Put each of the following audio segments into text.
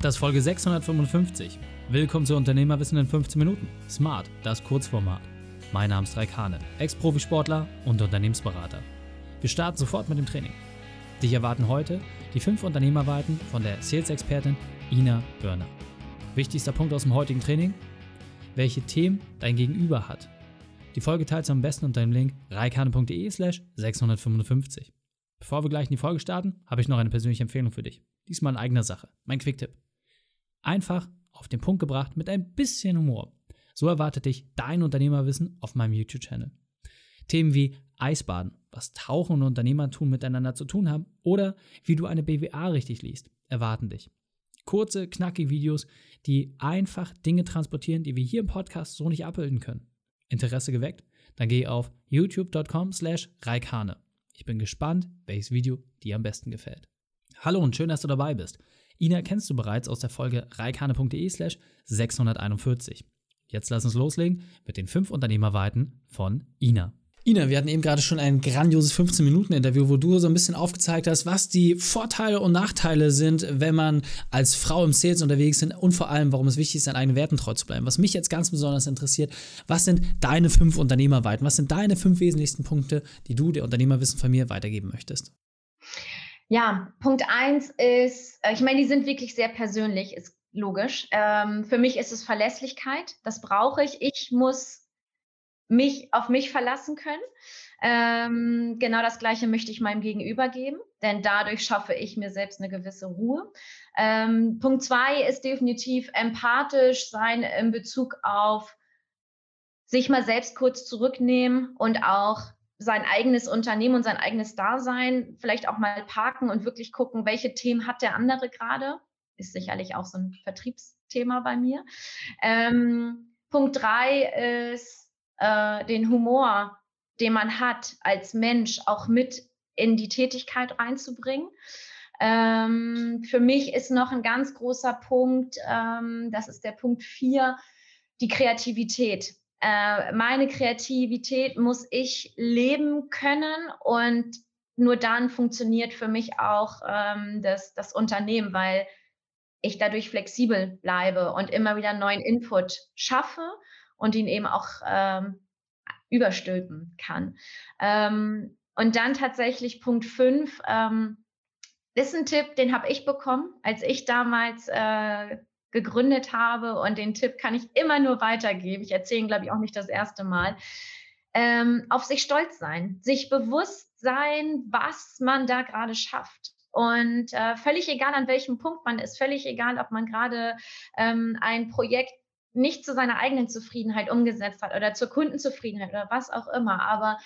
Das ist Folge 655. Willkommen zu Unternehmerwissen in 15 Minuten. Smart, das Kurzformat. Mein Name ist Raikane, Ex-Profisportler und Unternehmensberater. Wir starten sofort mit dem Training. Dich erwarten heute die fünf Unternehmerweiten von der Sales-Expertin Ina Börner. Wichtigster Punkt aus dem heutigen Training: Welche Themen dein Gegenüber hat. Die Folge teilst du am besten unter dem Link reikane.de/slash 655. Bevor wir gleich in die Folge starten, habe ich noch eine persönliche Empfehlung für dich. Diesmal in eigener Sache. Mein Quick-Tipp. Einfach auf den Punkt gebracht mit ein bisschen Humor. So erwartet dich dein Unternehmerwissen auf meinem YouTube-Channel. Themen wie Eisbaden, was Tauchen und Unternehmertum miteinander zu tun haben oder wie du eine BWA richtig liest, erwarten dich. Kurze, knackige Videos, die einfach Dinge transportieren, die wir hier im Podcast so nicht abbilden können. Interesse geweckt? Dann geh auf youtube.com slash reikane. Ich bin gespannt, welches Video dir am besten gefällt. Hallo und schön, dass du dabei bist. Ina kennst du bereits aus der Folge reikane.de slash 641. Jetzt lass uns loslegen mit den fünf Unternehmerweiten von Ina. Ina, wir hatten eben gerade schon ein grandioses 15-Minuten-Interview, wo du so ein bisschen aufgezeigt hast, was die Vorteile und Nachteile sind, wenn man als Frau im Sales unterwegs ist und vor allem, warum es wichtig ist, seinen eigenen Werten treu zu bleiben. Was mich jetzt ganz besonders interessiert, was sind deine fünf Unternehmerweiten? Was sind deine fünf wesentlichsten Punkte, die du der Unternehmerwissen von mir weitergeben möchtest? Ja, Punkt eins ist, äh, ich meine, die sind wirklich sehr persönlich, ist logisch. Ähm, für mich ist es Verlässlichkeit. Das brauche ich. Ich muss mich auf mich verlassen können. Ähm, genau das Gleiche möchte ich meinem Gegenüber geben, denn dadurch schaffe ich mir selbst eine gewisse Ruhe. Ähm, Punkt zwei ist definitiv empathisch sein in Bezug auf sich mal selbst kurz zurücknehmen und auch sein eigenes Unternehmen und sein eigenes Dasein vielleicht auch mal parken und wirklich gucken, welche Themen hat der andere gerade. Ist sicherlich auch so ein Vertriebsthema bei mir. Ähm, Punkt drei ist äh, den Humor, den man hat als Mensch, auch mit in die Tätigkeit reinzubringen. Ähm, für mich ist noch ein ganz großer Punkt, ähm, das ist der Punkt vier, die Kreativität. Äh, meine Kreativität muss ich leben können und nur dann funktioniert für mich auch ähm, das, das Unternehmen, weil ich dadurch flexibel bleibe und immer wieder neuen Input schaffe und ihn eben auch ähm, überstülpen kann. Ähm, und dann tatsächlich Punkt 5, ähm, ist ein Tipp, den habe ich bekommen, als ich damals äh, gegründet habe und den Tipp kann ich immer nur weitergeben. Ich erzähle ihn, glaube ich, auch nicht das erste Mal. Ähm, auf sich stolz sein, sich bewusst sein, was man da gerade schafft. Und äh, völlig egal, an welchem Punkt man ist, völlig egal, ob man gerade ähm, ein Projekt nicht zu seiner eigenen Zufriedenheit umgesetzt hat oder zur Kundenzufriedenheit oder was auch immer. Aber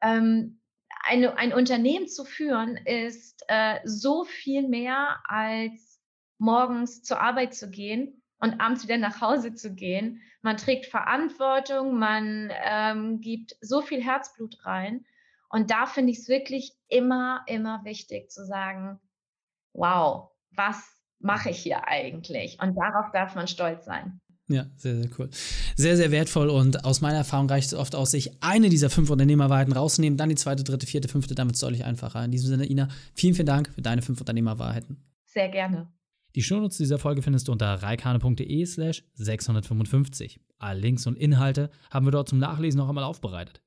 ähm, eine, ein Unternehmen zu führen ist äh, so viel mehr als morgens zur Arbeit zu gehen und abends wieder nach Hause zu gehen. Man trägt Verantwortung, man ähm, gibt so viel Herzblut rein. Und da finde ich es wirklich immer, immer wichtig zu sagen, wow, was mache ich hier eigentlich? Und darauf darf man stolz sein. Ja, sehr, sehr cool. Sehr, sehr wertvoll und aus meiner Erfahrung reicht es oft aus, sich eine dieser fünf Unternehmerwahrheiten rauszunehmen, dann die zweite, dritte, vierte, fünfte, damit es deutlich einfacher. In diesem Sinne, Ina, vielen, vielen Dank für deine fünf Unternehmerwahrheiten. Sehr gerne. Die Shownotes dieser Folge findest du unter reikane.de slash 655. Alle Links und Inhalte haben wir dort zum Nachlesen noch einmal aufbereitet.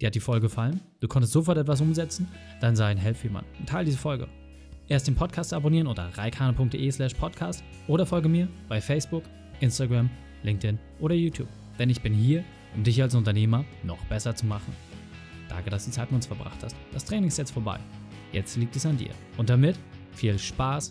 Dir hat die Folge gefallen? Du konntest sofort etwas umsetzen? Dann sei ein Helf jemand und teile diese Folge. Erst den Podcast abonnieren unter reikane.de slash podcast oder folge mir bei Facebook, Instagram, LinkedIn oder YouTube. Denn ich bin hier, um dich als Unternehmer noch besser zu machen. Danke, dass du Zeit mit uns verbracht hast. Das Training ist jetzt vorbei. Jetzt liegt es an dir. Und damit viel Spaß